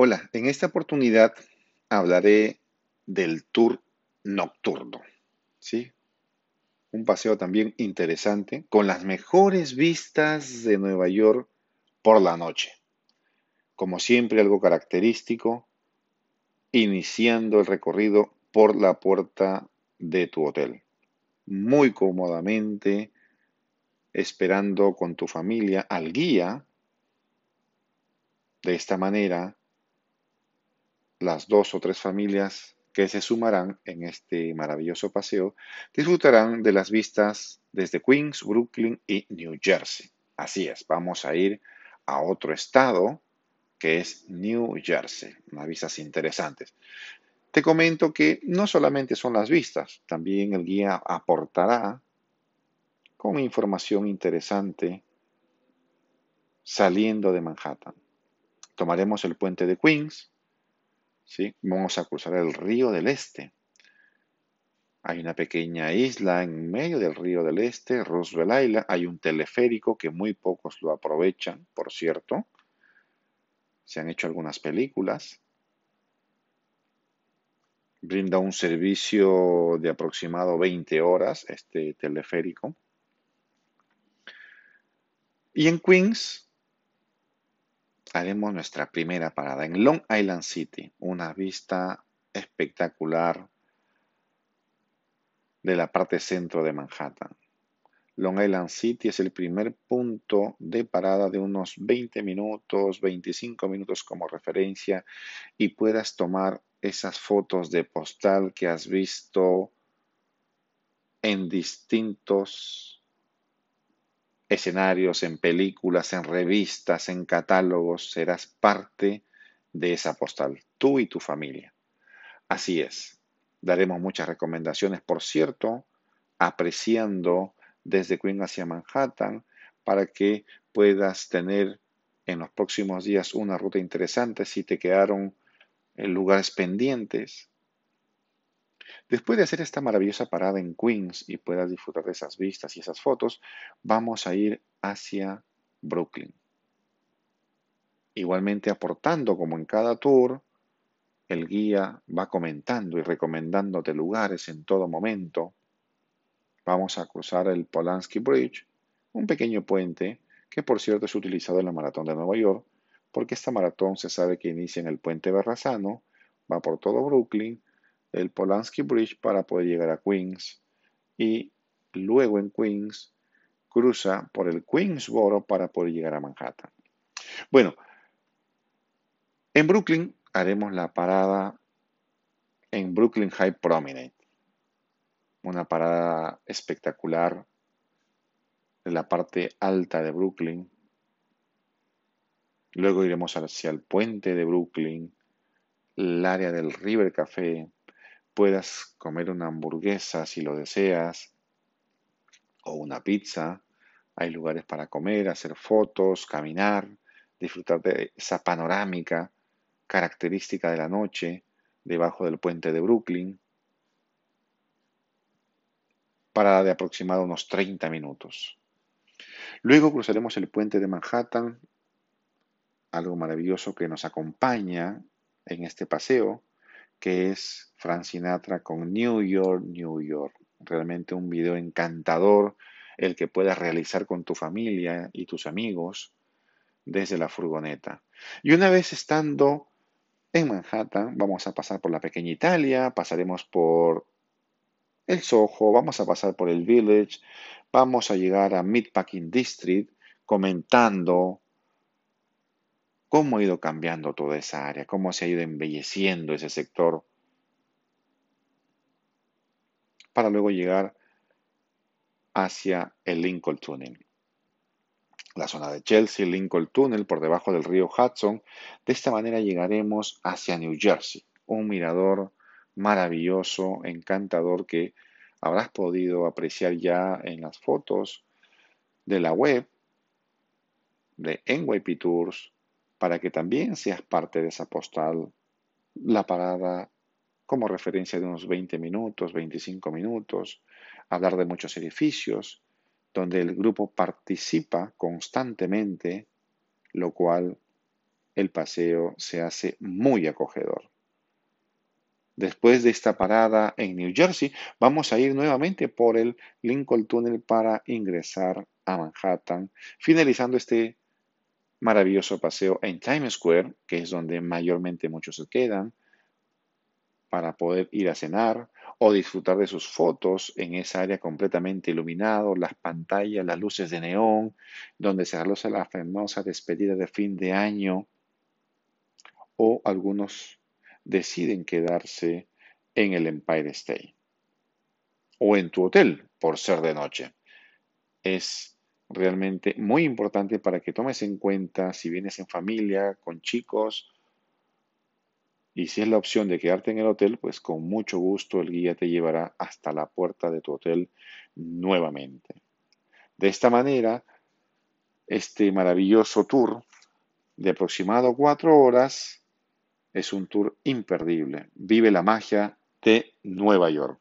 Hola, en esta oportunidad hablaré del tour nocturno, ¿sí? Un paseo también interesante con las mejores vistas de Nueva York por la noche. Como siempre, algo característico, iniciando el recorrido por la puerta de tu hotel. Muy cómodamente, esperando con tu familia al guía. De esta manera, las dos o tres familias que se sumarán en este maravilloso paseo disfrutarán de las vistas desde Queens, Brooklyn y New Jersey. Así es, vamos a ir a otro estado que es New Jersey, unas vistas interesantes. Te comento que no solamente son las vistas, también el guía aportará con información interesante saliendo de Manhattan. Tomaremos el puente de Queens, Vamos a cruzar el río del Este. Hay una pequeña isla en medio del río del Este, Roosevelt Island. Hay un teleférico que muy pocos lo aprovechan, por cierto. Se han hecho algunas películas. Brinda un servicio de aproximado 20 horas este teleférico. Y en Queens haremos nuestra primera parada en Long Island City, una vista espectacular de la parte centro de Manhattan. Long Island City es el primer punto de parada de unos 20 minutos, 25 minutos como referencia y puedas tomar esas fotos de postal que has visto en distintos escenarios, en películas, en revistas, en catálogos, serás parte de esa postal, tú y tu familia. Así es, daremos muchas recomendaciones, por cierto, apreciando desde Queen hacia Manhattan para que puedas tener en los próximos días una ruta interesante si te quedaron lugares pendientes Después de hacer esta maravillosa parada en Queens y puedas disfrutar de esas vistas y esas fotos, vamos a ir hacia Brooklyn. Igualmente aportando como en cada tour, el guía va comentando y recomendándote lugares en todo momento. Vamos a cruzar el Polanski Bridge, un pequeño puente que por cierto es utilizado en la maratón de Nueva York, porque esta maratón se sabe que inicia en el puente Berrazano, va por todo Brooklyn el Polanski Bridge para poder llegar a Queens y luego en Queens cruza por el Queensboro para poder llegar a Manhattan. Bueno, en Brooklyn haremos la parada en Brooklyn High Promenade, una parada espectacular en la parte alta de Brooklyn. Luego iremos hacia el puente de Brooklyn, el área del River Café, puedas comer una hamburguesa si lo deseas o una pizza. Hay lugares para comer, hacer fotos, caminar, disfrutar de esa panorámica característica de la noche debajo del puente de Brooklyn. Parada de aproximado unos 30 minutos. Luego cruzaremos el puente de Manhattan, algo maravilloso que nos acompaña en este paseo, que es Frank Sinatra con New York, New York. Realmente un video encantador, el que puedas realizar con tu familia y tus amigos desde la furgoneta. Y una vez estando en Manhattan, vamos a pasar por la pequeña Italia, pasaremos por el Soho, vamos a pasar por el Village, vamos a llegar a Meatpacking District comentando cómo ha ido cambiando toda esa área, cómo se ha ido embelleciendo ese sector para luego llegar hacia el Lincoln Tunnel. La zona de Chelsea, Lincoln Tunnel, por debajo del río Hudson. De esta manera llegaremos hacia New Jersey, un mirador maravilloso, encantador que habrás podido apreciar ya en las fotos de la web de NYP Tours para que también seas parte de esa postal, la parada como referencia de unos 20 minutos, 25 minutos, hablar de muchos edificios, donde el grupo participa constantemente, lo cual el paseo se hace muy acogedor. Después de esta parada en New Jersey, vamos a ir nuevamente por el Lincoln Tunnel para ingresar a Manhattan, finalizando este maravilloso paseo en Times Square, que es donde mayormente muchos se quedan, para poder ir a cenar o disfrutar de sus fotos en esa área completamente iluminado, las pantallas, las luces de neón, donde se realiza la famosa despedida de fin de año, o algunos deciden quedarse en el Empire State o en tu hotel por ser de noche. Es realmente muy importante para que tomes en cuenta si vienes en familia, con chicos, y si es la opción de quedarte en el hotel, pues con mucho gusto el guía te llevará hasta la puerta de tu hotel nuevamente. De esta manera, este maravilloso tour de aproximado cuatro horas es un tour imperdible. Vive la magia de Nueva York.